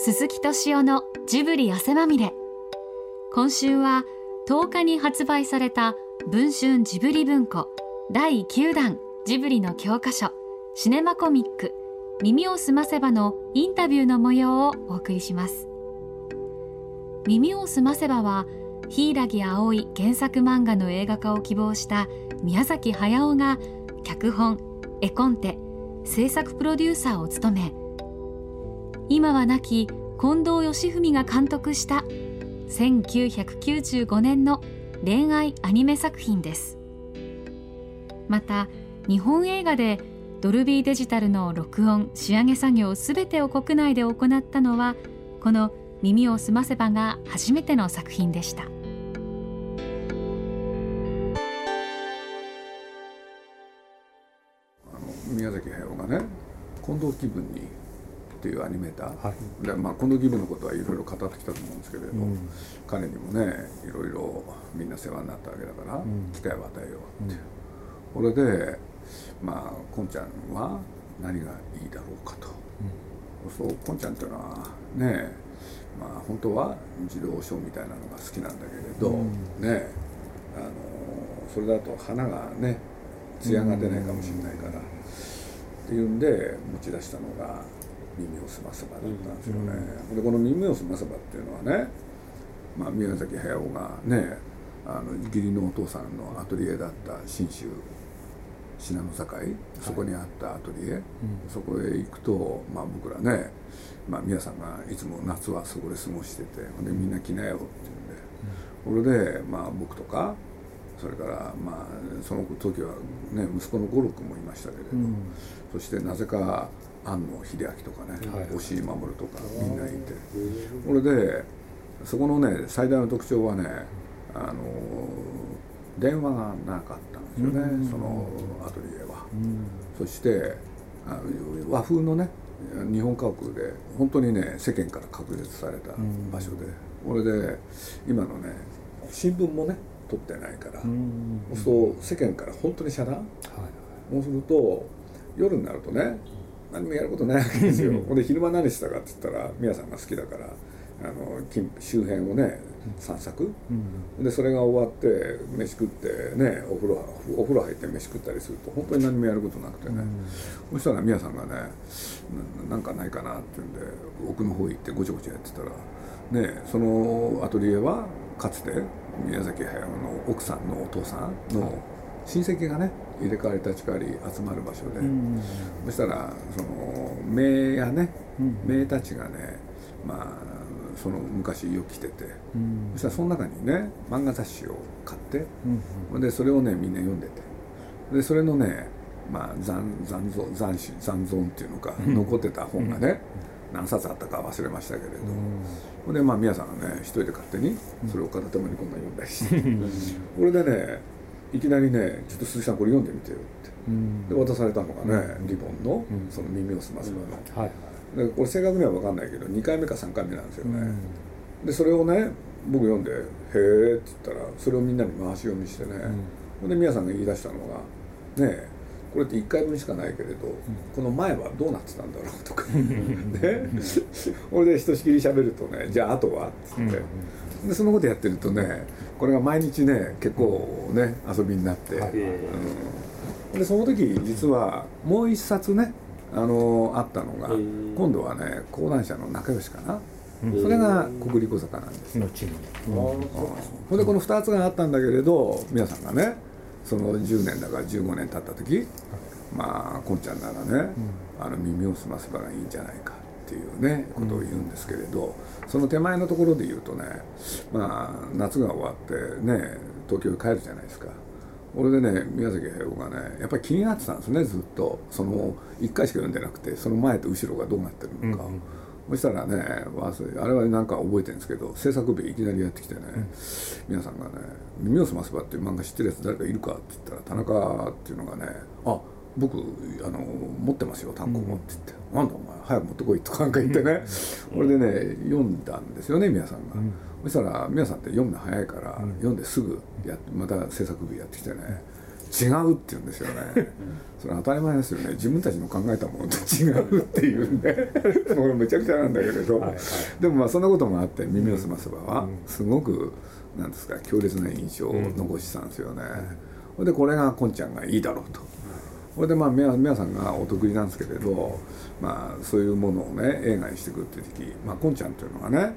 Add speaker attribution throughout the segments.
Speaker 1: 鈴木敏夫のジブリ汗まみれ。今週は10日に発売された文春ジブリ文庫第9弾ジブリの教科書シネマコミック耳をすませばのインタビューの模様をお送りします。耳をすませばは柊葵原作漫画の映画化を希望した宮崎駿が脚本絵コンテ制作プロデューサーを務め今は亡き近藤義文が監督した1995年の恋愛アニメ作品です。また日本映画でドルビーデジタルの録音仕上げ作業すべてを国内で行ったのはこの「耳をすませば」が初めての作品でした。
Speaker 2: 宮崎駿がね近藤気分にっていうアニメーター、はい、でまあ、近藤気分のことはいろいろ語ってきたと思うんですけれど、うん、彼にもねいろいろみんな世話になったわけだから、うん、機会を与えようって、これでまあこんちゃんは何がいいだろうかと、そうこんちゃんっていうのはねまあ本当は児童書みたいなのが好きなんだけれど、ねあのそれだと花がね艶が出ないかもしれないから、っていうんで持ち出したのが耳をすませばだったんですよね、うん、でこの耳をすませばっていうのはね、まあ、宮崎駿がねあの義理のお父さんのアトリエだった信州信濃境そこにあったアトリエ、はい、そこへ行くと、まあ、僕らね、まあ、宮さんがいつも夏はそこで過ごしててでみんな来なよって言うんで、うん、れで、まあ、僕とかそれからまあその時はね息子の五郎君もいましたけれど、うん、そしてなぜか庵野秀明とかね、はい、押井守とかみんないて。これでそこのね最大の特徴はねあの電話がなかったんですよね、うん、そのアトリエは、うん、そしてあ和風のね日本家屋で本当にね世間から確立された場所で、これで今のね新聞もね取ってないから、そう世間から本当に遮断、はい、そうすると夜になるとね何もやることないわけですよ。ほんで昼間何したかって言ったら宮さんが好きだからあの周辺をね散策、うん、でそれが終わって飯食ってねお風呂お風呂入って飯食ったりすると本当に何もやることなくてね、うん、そしたら宮さんがねなんかないかなって言うんで奥の方行ってごちゃごちゃやってたらねそのアトリエはかつて宮崎駿の奥さんのお父さんの親戚がね入れ替わり立ち替わり集まる場所で、うん、そしたらその名やね、名たちがねまあその昔よく来てて、うん、そしたらその中にね漫画雑誌を買って、うん、でそれをねみんな読んでて。でそれのねまあ残残残残残存っていうのか、残ってた本がね、何冊あったか忘れましたけれど、うん、でまあ皆さんがね一人で勝手にそれを片手間にこんな読んだりして。これでねいきなりね「ちょっと鈴木さんこれ読んでみてよ」って、うん、で渡されたのがね、リボンのその耳をすますの、うん、はいでこれ正確には分かんないけど2回目か3回目なんですよね、でそれをね僕読んで「へえ」って言ったらそれをみんなに回し読みしてね、ほん。で宮さんが言い出したのが「ねえこれって1回分しかないけれど、この前はどうなってたんだろうとか。ね。これでひとしきり喋るとねじゃああとはっつって、でそのことやってるとねこれが毎日ね結構ね遊びになって、うん、でその時実はもう一冊ねあのあったのが今度はね講談社の仲良しかな。それが国立小坂なんです。後に、う。ん、ほんでこの2つがあったんだけれど皆さんがねその10年だから15年経った時まあこんちゃんならね、うん、あの耳を澄ませばいいんじゃないかっていうねことを言うんですけれど、その手前のところで言うとねまあ夏が終わってね東京に帰るじゃないですか。俺でね宮崎駿がねやっぱり気になってたんですねずっと。その1回しか読んでなくてその前と後ろがどうなってるのか、うんうん。そしたらねあれはなんか覚えてるんですけど制作日いきなりやってきてね、うん、皆さんがね「耳をすませば」っていう漫画知ってるやつ誰かいるかって言ったら田中っていうのがね「あ僕あの持ってますよ単行本」って言って「うん、なんだお前早く持ってこい」とかなんか言ってね、これでね読んだんですよね皆さんが、うん、そしたら皆さんって読むの早いから、読んですぐやまた制作日やってきてね。違うって言うんですよね。それ当たり前ですよね。自分たちの考えたものと 違うっていうねもうめちゃくちゃなんだけれど、はいはい、でもまあそんなこともあって「耳をすませば」はすごくなんですか強烈な印象を残したんですよね、うん、でこれがこんちゃんがいいだろうと。これでまあ皆さんがお得意なんですけれど、まあ、そういうものをね映画にしてくるって時、まあ、こんちゃんというのがね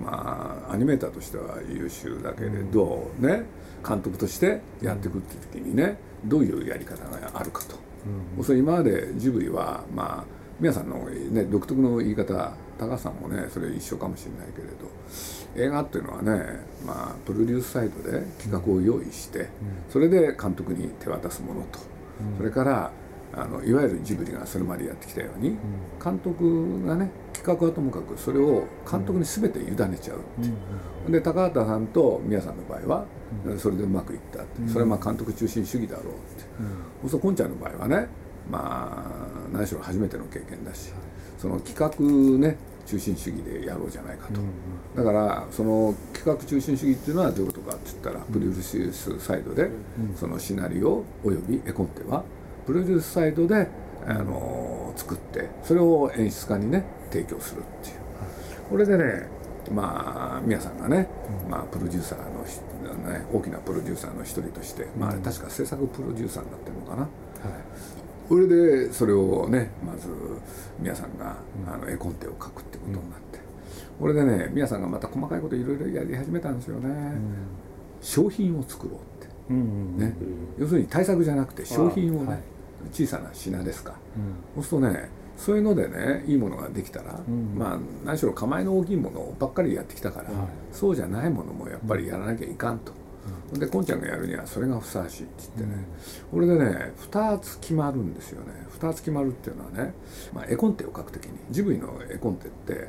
Speaker 2: まあアニメーターとしては優秀だけれど、ね監督としてやっていくって時にねどういうやり方があるかと、うん、それ今までジブリはまあ皆さんの、ね、独特の言い方高橋さんもねそれ一緒かもしれないけれど映画っていうのはね、まあ、プロデュースサイトで企画を用意して、それで監督に手渡すものと、それからあのいわゆるジブリがそれまでやってきたように、監督がね企画はともかくそれを監督に全て委ねちゃうっていう、で高畑さんと宮さんの場合はそれでうまくいったって、それはまあ監督中心主義だろうって、うん、そうこんちゃんの場合はねまあ何しろ初めての経験だし、その企画ね中心主義でやろうじゃないかと、だからその企画中心主義っていうのはどういうことかって言ったら、プロデュースサイドで、そのシナリオおよび絵コンテはプロデュースサイドであの作ってそれを演出家にね提供するっていう、これでねまあ皆さんがね、まあ、プロデューサーの、ね、大きなプロデューサーの一人として、まあ、確か制作プロデューサーになってるのかな、はい、それでそれをねまず皆さんが、あの絵コンテを描くってことになって、これでね皆さんがまた細かいこといろいろやり始めたんですよね、商品を作ろうって、ね、要するに対策じゃなくて商品をね、小さな品ですか、そうするとねそういうのでねいいものができたら、うん、まあ何しろ構えの大きいものばっかりやってきたから、はい、そうじゃないものもやっぱりやらなきゃいかんと。うん、でこんちゃんがやるにはそれがふさわしいって言ってね、これでね2つ決まるんですよね。2つ決まるっていうのはね、まあ、絵コンテを描く時にジブリの絵コンテって、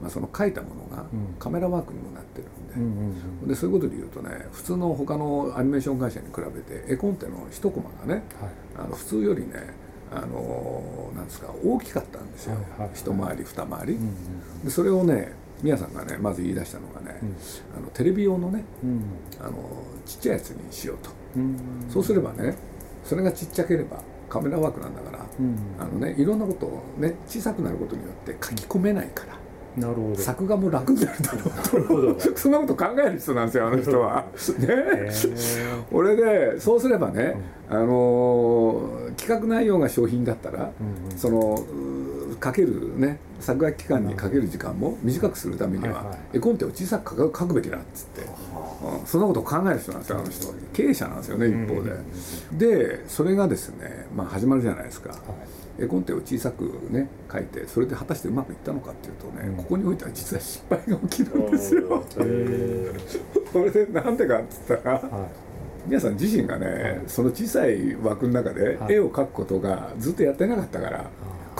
Speaker 2: まあ、その描いたものがカメラワークにもなってるんで,、でそういうことで言うとね普通の他のアニメーション会社に比べて絵コンテの一コマがね、はい、あの普通よりねあのなんですか大きかったんですよ、一回り二回り、うんうん、でそれをね宮さんがねまず言い出したのがね、うん、あのテレビ用のね、うん、あのちっちゃいやつにしようと、うん、そうすればねそれがちっちゃければカメラワークなんだから、あのねいろんなことをね小さくなることによって書き込めないから、なるほど。作画も楽になるだろうと。そんなこと考える人なんですよあの人は。ね。俺でそうすればね、あの企画内容が商品だったら、うんうん、そのかけるね作画期間にかける時間も短くするためには、はいはい、絵コンテを小さく書くべきだっつって、うん、そんなことを考える人なんですよあの人経営者なんですよね一方で。でそれがですね、まあ、始まるじゃないですか。はい。絵コンテを小さくね書いてそれで果たしてうまくいったのかっていうとね、うん、ここにおいては実は失敗が起きるんですよ。そ れでなんでかっつったら、はい、皆さん自身がね、はい、その小さい枠の中で絵を描くことがずっとやってなかったから。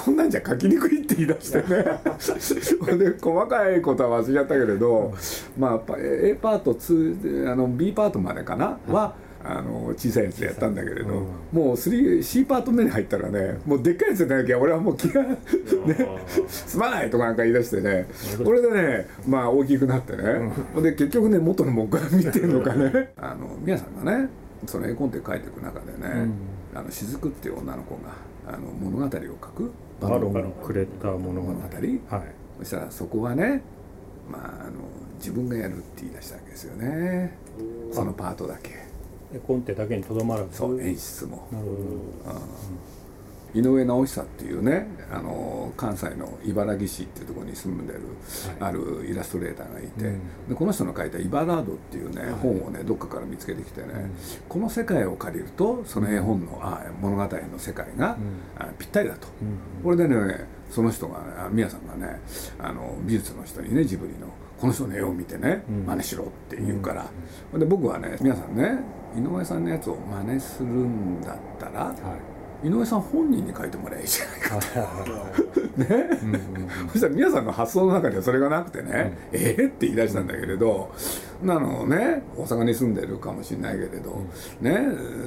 Speaker 2: こんなんじゃ書きにくいって言い出してね。で細かいことは忘れちゃったけれど、まあ、A パート2あの B パートまでかな、はあの小さいやつやったんだけれど、うん、もう 3C パート目に入ったらねもうでっかいやつやなきゃ俺はもう気がねすまないとかなんか言い出してね。これでねまあ大きくなってね、うん、で結局ね元の僕が見てるのかね。あの皆さんがねその絵コンテ書いていく中でね、うん、あの雫っていう女の子があの物語を書く
Speaker 3: バロンくれた物語、はい、
Speaker 2: そしたらそこはねまああの自分がやるって言い出したわけですよね。そのパートだけ。
Speaker 3: 絵コンテだけにとどまら
Speaker 2: ず。そう演出も。なるほど、うん、井上直久っていうねあの関西の茨城市っていうところに住んでる、はい、あるイラストレーターがいて、うん、でこの人の書いた「イバラード」っていうね、はい、本をねどっかから見つけてきてね、うん、この世界を借りるとその絵本のあ物語の世界が、あぴったりだと、これでねその人が宮さんがねあの美術の人にねジブリのこの人の絵を見てね真似しろって言うから、で僕はね皆さんね井上さんのやつを真似するんだったら、はい井上さん本人に書いてもらえばいいじゃないか ね、うんうん、そしたら皆さんの発想の中にはそれがなくてね、うん、ええって言い出したんだけれど、なのね大阪に住んでるかもしれないけれど、うん、ね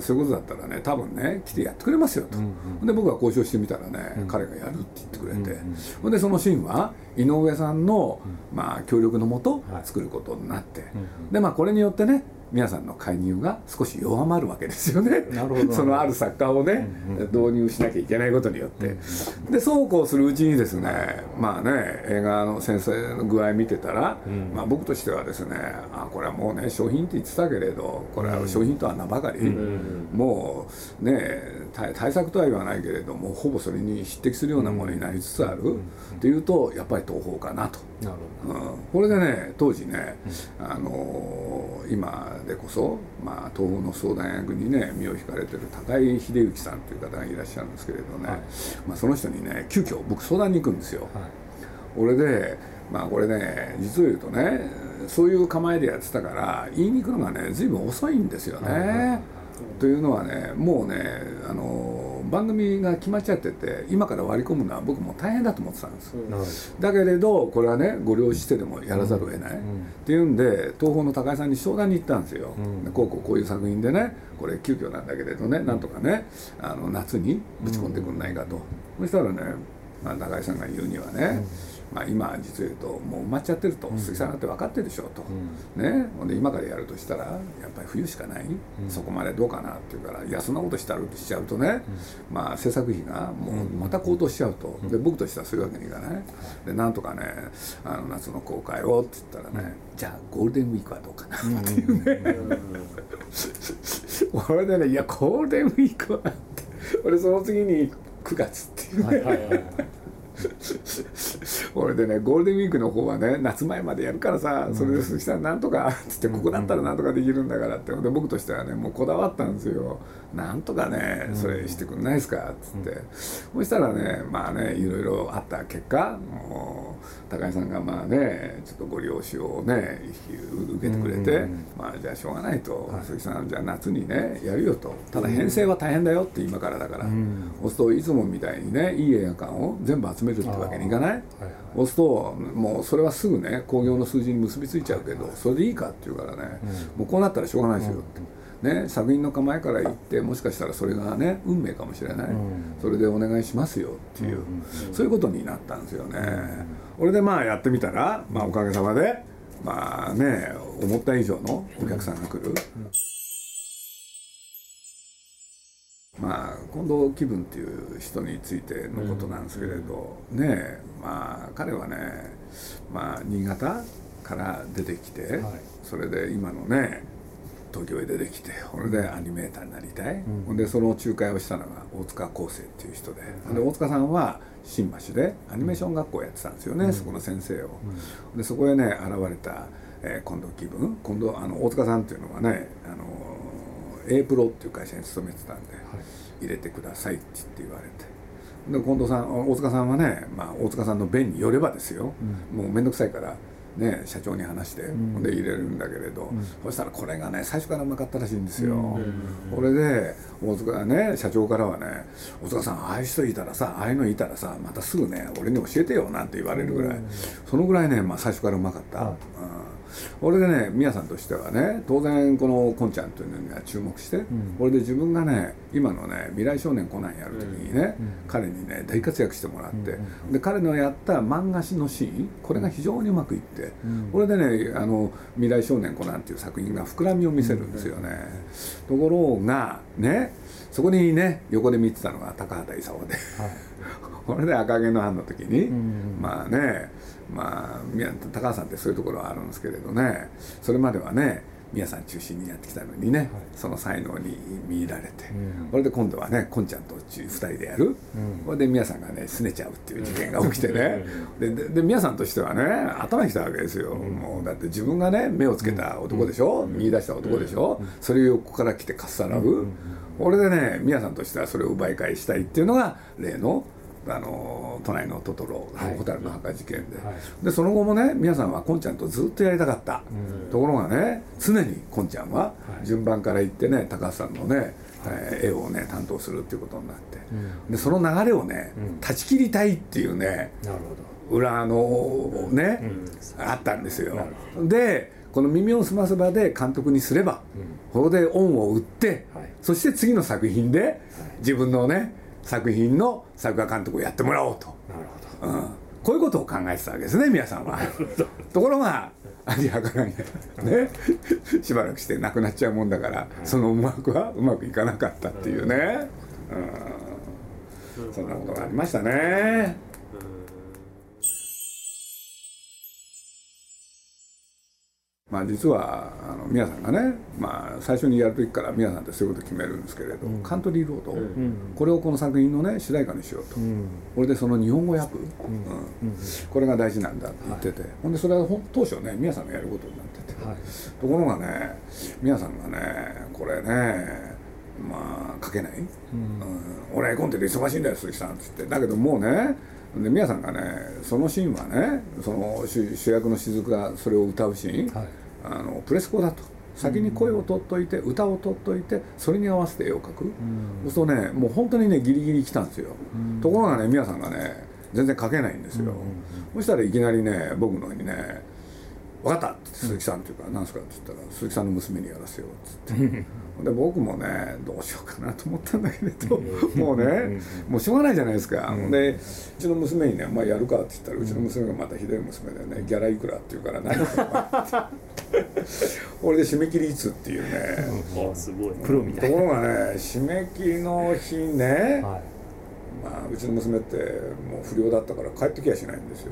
Speaker 2: そういうことだったらね多分ね来てやってくれますよと、うんうん、で僕が交渉してみたらね、彼がやるって言ってくれて、うんうん、でそのシーンは井上さんの、まあ、協力のもと作ることになって、でまあこれによってね皆さんの介入が少し弱まるわけですよね。
Speaker 3: なるほど。
Speaker 2: そのある作家をね、導入しなきゃいけないことによって、でそうこうするうちにですねまあね映画の先生の具合見てたら、まあ、僕としてはですねあこれはもうね商品って言ってたけれどこれは商品とは名ばかり、もうね対策とは言わないけれどもほぼそれに匹敵するようなものになりつつある。っていうとやっぱり東宝かなと。なるほど。うん、これでね当時ね、あのー、今でこそ、まあ、東宝の相談役にね身を引かれてる高井秀幸さんという方がいらっしゃるんですけれどね、はい、まあ、その人にね急遽僕相談に行くんですよ。はい、俺でまあこれね実を言うとねそういう構えでやってたから言いに行くのがね随分遅いんですよね。はいというのはねもうねあの番組が決まっちゃってて今から割り込むのは僕も大変だと思ってたんです、うん、だけれどこれはねご了承してでもやらざるを得ない、うん、っていうんで東宝の高井さんに相談に行ったんですよ、うん、こうこうこういう作品でねこれ急遽なんだけれどねなんとかねあの夏にぶち込んでくんないかと、そしたらね、まあ、高井さんが言うにはね、まあ、今実を言うともう埋まっちゃってると、鈴木さんだって分かってるでしょうと、うん、ね。ほんで今からやるとしたらやっぱり冬しかない、うん、そこまでどうかなって言うからいやそんなことしたらしちゃうとね、うん、まあ制作費がもうまた高騰しちゃうと、で僕としてはそういうわけにいかない、でなんとかねあの夏の公開をって言ったらね、じゃあゴールデンウィークはどうかなっていうね、これでねいやゴールデンウィークはって俺その次に9月っていう。ね、はいはいはい 俺でねゴールデンウィークの方はね夏前までやるからさそれでそしたらなんとかっつってここだったらなんとかできるんだからってで僕としてはねもうこだわったんですよ。なんとかねそれしてくんないですか？っつって、そしたらねまあねいろいろあった結果もう高井さんがまあねちょっとご了承をね受けてくれて、まあじゃあしょうがないと、鈴木さんじゃあ夏にねやるよと。ただ編成は大変だよって今からだから、そうするといつもみたいにねいい映画館を全部集めるってわけにいかない、そうするともうそれはすぐね興行の数字に結びついちゃうけどそれでいいかっていうからね、もうこうなったらしょうがないですよって。ね、作品の構えから言ってもしかしたらそれがね運命かもしれない、うん、それでお願いしますよっていう、うんうん、そういうことになったんですよね。これでまあやってみたら、まあ、おかげさまでまあね思った以上のお客さんが来る。まあ、近藤気分っていう人についてのことなんですけれど、ねまあ彼はね、まあ、新潟から出てきて、それで今のね東京へ出てきてそれでアニメーターになりたい、うん、でその仲介をしたのが大塚康生っていう人でうん、で大塚さんは新橋でアニメーション学校やってたんですよね、うん、そこの先生を、でそこへね現れた、えー、近藤気分今度あの大塚さんっていうのはねあの A プロっていう会社に勤めてたんで、はい、入れてくださいって言われて。で近藤さん大塚さんはね、まあ、大塚さんの弁によればですよ、もう面倒くさいからね、社長に話して、うん、で入れるんだけれど、うん、そしたらこれがね最初からうまかったらしいんですよ、これで大塚ね社長からはね「大塚さんああいう人いたらさああいうのいたらさまたすぐね俺に教えてよ」なんて言われるぐらい、そのぐらいね、まあ、最初からうまかった、うん俺でね宮さんとしてはね当然このこんちゃんというのには注目して、うん、これで自分がね今のね未来少年コナンやる時にね、うん、彼にね大活躍してもらって、うん、で彼のやった漫画誌のシーンこれが非常にうまくいって、これでねあの未来少年コナンっていう作品が膨らみを見せるんですよね、ところがねそこにね横で見てたのが高畑勲で、はい、これで赤毛のアンの時に、まあねまあ高橋さんってそういうところはあるんですけれどね。それまではね宮さん中心にやってきたのにね、はい、その才能に見入られて、うん、これで今度はねこんちゃんと2人でやる、うん、これで宮さんがねすねちゃうっていう事件が起きてね。でで宮さんとしてはね頭にきたわけですよ、うん、もうだって自分がね目をつけた男でしょ、うん、見出した男でしょ、それを横から来てかっさらう、これでね宮さんとしてはそれを奪い返したいっていうのが例のあの都内のトトロ、はい、蛍の墓事件で。はい、でその後もね皆さんはこんちゃんとずっとやりたかった、うん、ところがね常にこんちゃんは順番から言ってね高橋さんのね、はい、えー、絵をね担当するっていうことになって、うん、でその流れをね、うん、断ち切りたいっていうね裏のね、あったんですよ。でこの「耳をすませば」で監督にすれば、ここで恩を売って、そして次の作品で自分のね作品の作画監督をやってもらおうと。なるほど、うん、こういうことを考えてたわけですね皆さんは。ところが味はからんやねしばらくしてなくなっちゃうもんだからその思惑はうまくいかなかったっていうね、うん、そんなことがありましたね。まあ、実はあの宮さんがね、まあ、最初にやる時から宮さんってそういうこと決めるんですけれど、うん、カントリーロード、うん、これをこの作品のね主題歌にしようと、うん、これでその日本語訳、これが大事なんだって言ってて、はい、ほんでそれは当初ね宮さんがやることになってて、はい、ところがね宮さんがねこれねまあ書けない、俺絵コンテで忙しいんだよ鈴木さんっつって。だけどもうねで宮さんがねそのシーンはねその主役の雫がそれを歌うシーン、はい、あのプレスコだと。先に声を取っといて、うん、歌を取っといてそれに合わせて絵を描く、うん、そうするとねもう本当にねギリギリ来たんですよ、うん、ところがね宮さんがね全然描けないんですよ、そしたらいきなりね僕のにね「分かった!」って鈴木さんっていうか「何すか?」って言ったら「鈴木さんの娘にやらせよう」っつって。で僕もねどうしようかなと思ったんだけれどもうねもうしょうがないじゃないですか、うん、でうちの娘にね「まあ、やるか」って言ったらうちの娘がまたひどい娘でね「ギャラいくら?」って言うから「何か俺で締め切りいつっていうね、
Speaker 3: うん、すごい。プロみ
Speaker 2: たいところがね締め切りの日ね、はい。まあ、うちの娘ってもう不良だったから帰ってきやしないんですよ。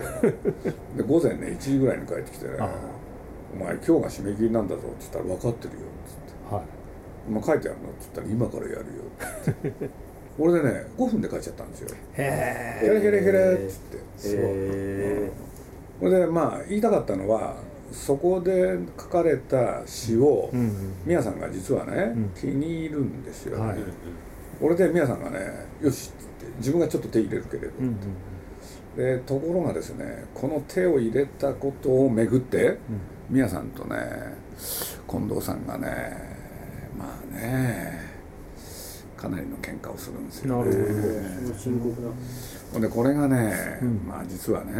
Speaker 2: で午前ね1時ぐらいに帰ってきてね「お前今日が締め切りなんだぞ」って言ったら「分かってるよ」っつって。はいまあ、書いてあるのって言ったら今からやるよって。俺でね5分で書いちゃったんですよ。へえヘレヘレヘレっつって。そう。これでまあ言いたかったのはそこで書かれた詩を宮、さんが実はね、気に入るんですよ、ね、はい、俺で宮さんがねよしって自分がちょっと手入れるけれどって、でところがですねこの手を入れたことをめぐって宮、さんとね近藤さんがねまあね。かなりの喧嘩をするんですよね。なるほど。でこれがね、うん、まあ実はね、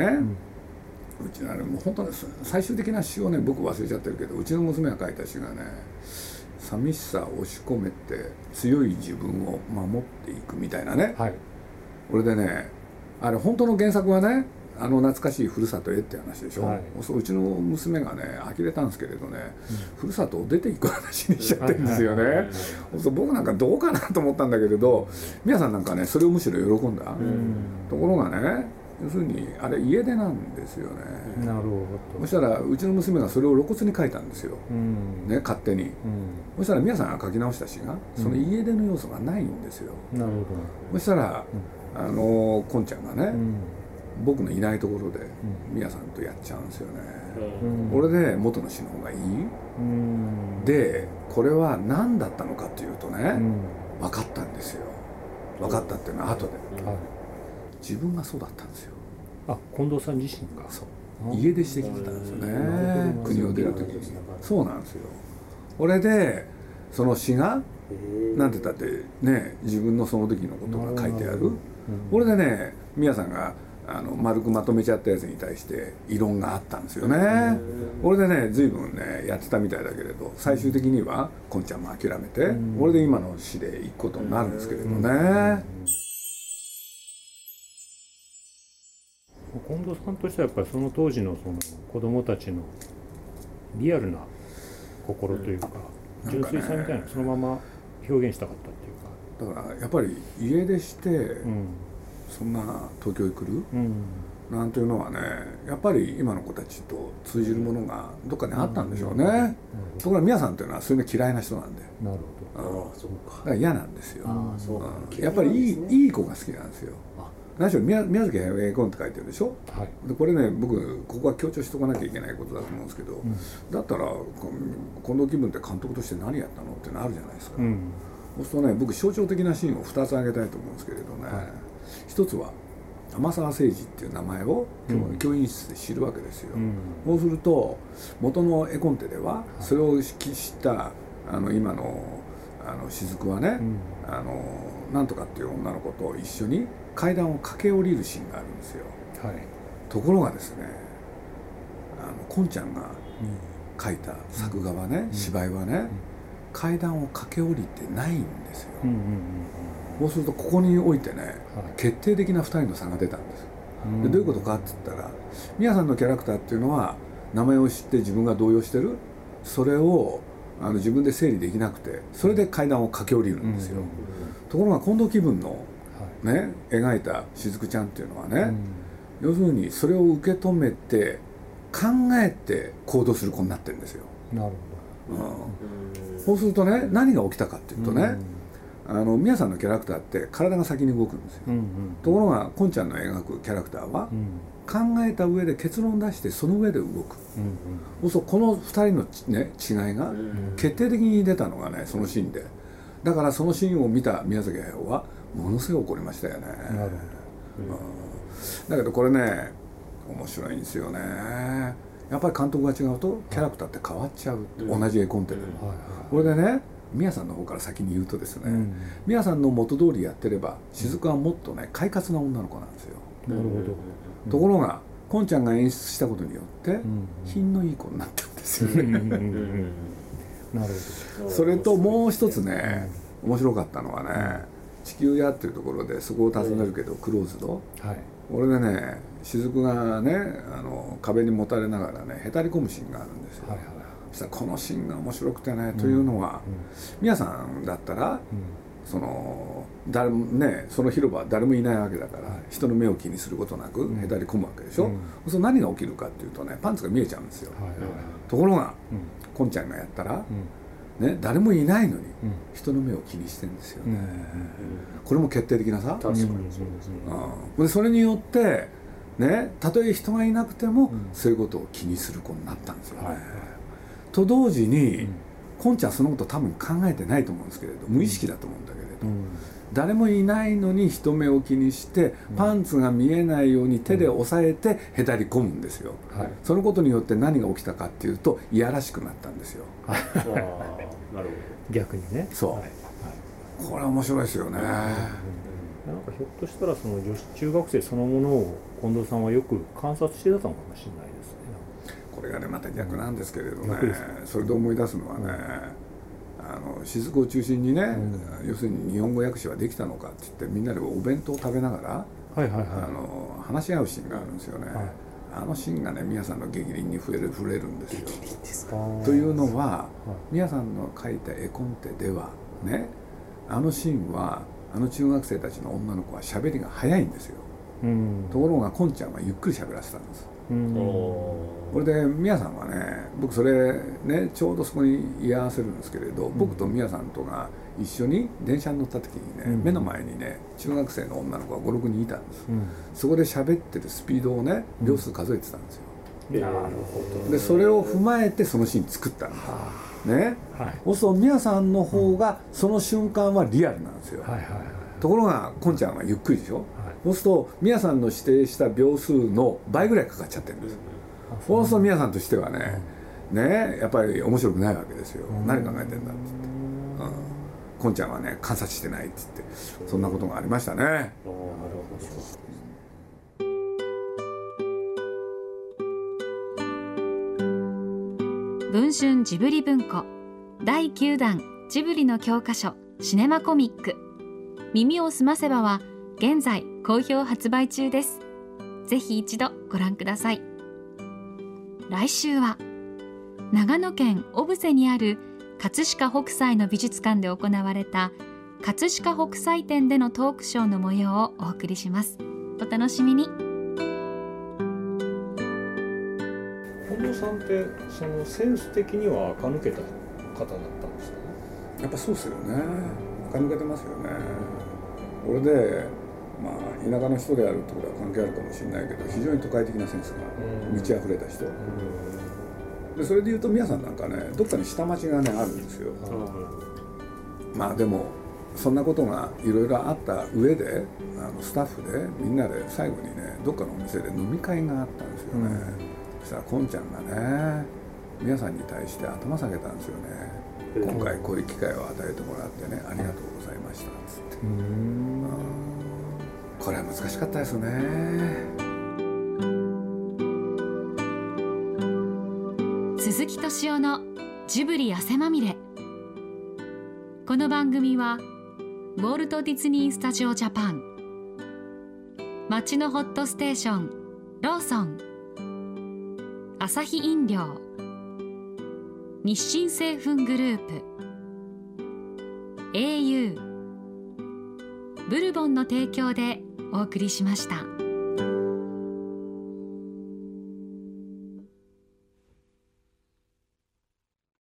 Speaker 2: うん、ちのあれもう本当に最終的な詩をね僕忘れちゃってるけどうちの娘が書いた詩がね「寂しさを押し込めて強い自分を守っていく」みたいなね、はい、これでねあれ本当の原作はねあの懐かしいふるさとへって話でしょ、はい、そううちの娘がね呆れたんですけれどね、うん、ふるさとを出ていく話にしちゃってるんですよね、僕なんかどうかなと思ったんだけれど皆さんなんかねそれをむしろ喜んだ、うん、ところがね要するにあれ家出なんですよね。
Speaker 3: なるほど。
Speaker 2: そしたらうちの娘がそれを露骨に書いたんですよ、うん、ね勝手に、そしたら皆さんが書き直した詩がその家出の要素がないんですよ、
Speaker 3: なるほど。
Speaker 2: そしたら、あのこんちゃんがね、僕のいないところで皆さんとやっちゃうんですよね、うん、俺で元の詩の方がいい、うん、でこれは何だったのかっていうとね、うん、分かったんですよ。分かったっていうのは後で、自分がそうだったんですよ。
Speaker 3: あ近藤さん自身が？
Speaker 2: そう。家出してきてたんですよね。国を出る時に。そうなんですよ。俺でその詩がなんて言ったってね自分のその時のことが書いてある、俺でね宮さんがあの丸くまとめちゃったやつに対して異論があったんですよね。俺でね随分ねやってたみたいだけれど最終的にはこんちゃんも諦めて俺で今の詩で行くことになるんですけれどね。
Speaker 3: 近藤さんとしてはやっぱりその当時のその子供たちのリアルな心というか純粋さみたいなそのまま表現したかったって
Speaker 2: いうか。だからやっぱり家出して、うんそんな東京へ来る、うん、なんていうのはねやっぱり今の子たちと通じるものがどっかにあったんでしょうね、うん。ところが皆さんっていうのはそういうの嫌いな人なんで。
Speaker 3: なるほど、
Speaker 2: あそうか。だから嫌なんですよ、うん、やっぱりいいいい子が好きなんですよ。何しろ宮宮崎駿英コンって書いてるでしょ、はい、でこれね僕ここは強調しとかなきゃいけないことだと思うんですけど、うん、だったら近藤気分って監督として何やったのってのあるじゃないですか、うん、そうするとね僕象徴的なシーンを2つ挙げたいと思うんですけれどね、はい一つは天沢誠二っていう名前を教員室で知るわけですよ、うん、そうすると元の絵コンテではそれを指揮したあの今のあの雫はね、うん、あのなんとかっていう女の子と一緒に階段を駆け下りるシーンがあるんですよ、はい、ところがですねあのこんちゃんが書いた作画はね、うん、芝居はね、階段を駆け下りてないんですよ、そうするとここにおいてね、はい、決定的な2人の差が出たんです。でどういうことかって言ったら宮さんのキャラクターっていうのは名前を知って自分が動揺してる。それをあの自分で整理できなくてそれで階段を駆け下りるんですよ、ところが近藤気分のね、描いた雫ちゃんっていうのはね、要するにそれを受け止めて考えて行動する子になってるんですよ。
Speaker 3: なるほど、
Speaker 2: うん、そうするとね何が起きたかっていうとね、あの宮さんのキャラクターって体が先に動くんですよ、うんうん、ところがこんちゃんの描くキャラクターは、考えた上で結論出してその上で動く、うんうん、そうこの2人の、ね、違いが決定的に出たのがねそのシーンで。だからそのシーンを見た宮崎駿はものすごい怒りましたよね、うん、だけどこれね面白いんですよね。やっぱり監督が違うとキャラクターって変わっちゃう、うん、同じ絵コンテでも、これでね宮さんの方から先に言うとですね、うん、宮さんの元通りやってれば雫はもっとね快活な女の子なんですよ。
Speaker 3: なるほ
Speaker 2: ど。ところがこんちゃんが演出したことによって品のいい子になったんですよね。なるほど。それともう一つね面白かったのはね地球屋っていうところでそこを訪ねるけどクローズド、はい、俺でね雫がねあの壁にもたれながらねへたり込むシーンがあるんですよ、はいはい、そしたらこのシーンが面白くてね、うん、というのは、うん、宮さんだったら、うん、その誰もねその広場誰もいないわけだから、はい、人の目を気にすることなくへたり込むわけでしょ、うん、そ何が起きるかっていうとねパンツが見えちゃうんですよ、はいはいはい、ところが、こんちゃんがやったら、ね、誰もいないのに人の目を気にしてんですよね、これも決定的なさ？確かに。そうですね、うん、それによってねたとえ人がいなくても、そういうことを気にする子になったんですよね、はい、と同時に、こんちゃんそのこと多分考えてないと思うんですけれど無意識だと思うんだけれど、誰もいないのに人目を気にしてパンツが見えないように手で押さえてへたり込むんですよ、はい、そのことによって何が起きたかっていうといやらしくなったんですよ。なるほど。
Speaker 3: 逆にね。
Speaker 2: そう、はい、これは面白いですよね、なんか
Speaker 3: ひょっとしたらその女子中学生そのものを近藤さんはよく観察してたのかもしれないです
Speaker 2: れがねまた逆なんですけれどね、それで思い出すのはね、あの雫を中心にね、うん、要するに日本語訳詞はできたのかって言ってみんなでお弁当を食べながら、あの話し合うシーンがあるんですよね、はい、あのシーンがね宮さんの激鱗に触れる触れるんですよ。すというのは宮、はい、さんの書いた絵コンテではねあのシーンはあの中学生たちの女の子は喋りが早いんですよ。うん、ところがこんちゃんはゆっくり喋らせたんです。これで宮さんはね僕それねちょうどそこに居合わせるんですけれど、僕と宮さんとが一緒に電車に乗った時にね、目の前にね中学生の女の子が56人いたんです、そこで喋ってるスピードをね秒数数えてたんですよ、なるほどでそれを踏まえてそのシーン作ったんですね、はい、そうすると宮さんの方がその瞬間はリアルなんですよ、はいはいはい、ところがこんちゃんはゆっくりでしょ、はいそうすると宮さんの指定した秒数の倍ぐらいかかっちゃってるんです、そうすると宮さんとしてはね、ねやっぱり面白くないわけですよ、何考えてんだって言って、うん、こんちゃんはね観察してないって言ってそんなことがありましたね。
Speaker 1: 文春ジブリ文庫第9弾ジブリの教科書シネマコミック。耳をすませばは現在好評発売中です。ぜひ一度ご覧ください。来週は長野県小布施にある葛飾北斎の美術館で行われた葛飾北斎展でのトークショーの模様をお送りします。お楽しみに。
Speaker 3: 近藤さんってそのセンス的には垢抜けた方だったんですか？ね
Speaker 2: やっぱそうですよね。垢抜けてますよね。俺でまあ、田舎の人であるってことは関係あるかもしれないけど非常に都会的なセンスが満ち溢れた人、でそれでいうと宮さんなんかねどっかに下町がねあるんですよ、まあでもそんなことがいろいろあった上であのスタッフでみんなで最後にねどっかのお店で飲み会があったんですよね、うん、そしたらこんちゃんがね皆さんに対して頭下げたんですよね、今回こういう機会を与えてもらってねありがとうございましたっつって。これは難しかったですね。
Speaker 1: 鈴木敏夫のジブリ汗まみれ。この番組はウォルト・ディズニー・スタジオ・ジャパン。街のホットステーションローソン。アサヒ飲料。日清製粉グループ。au ブルボンの提供でお送りしました。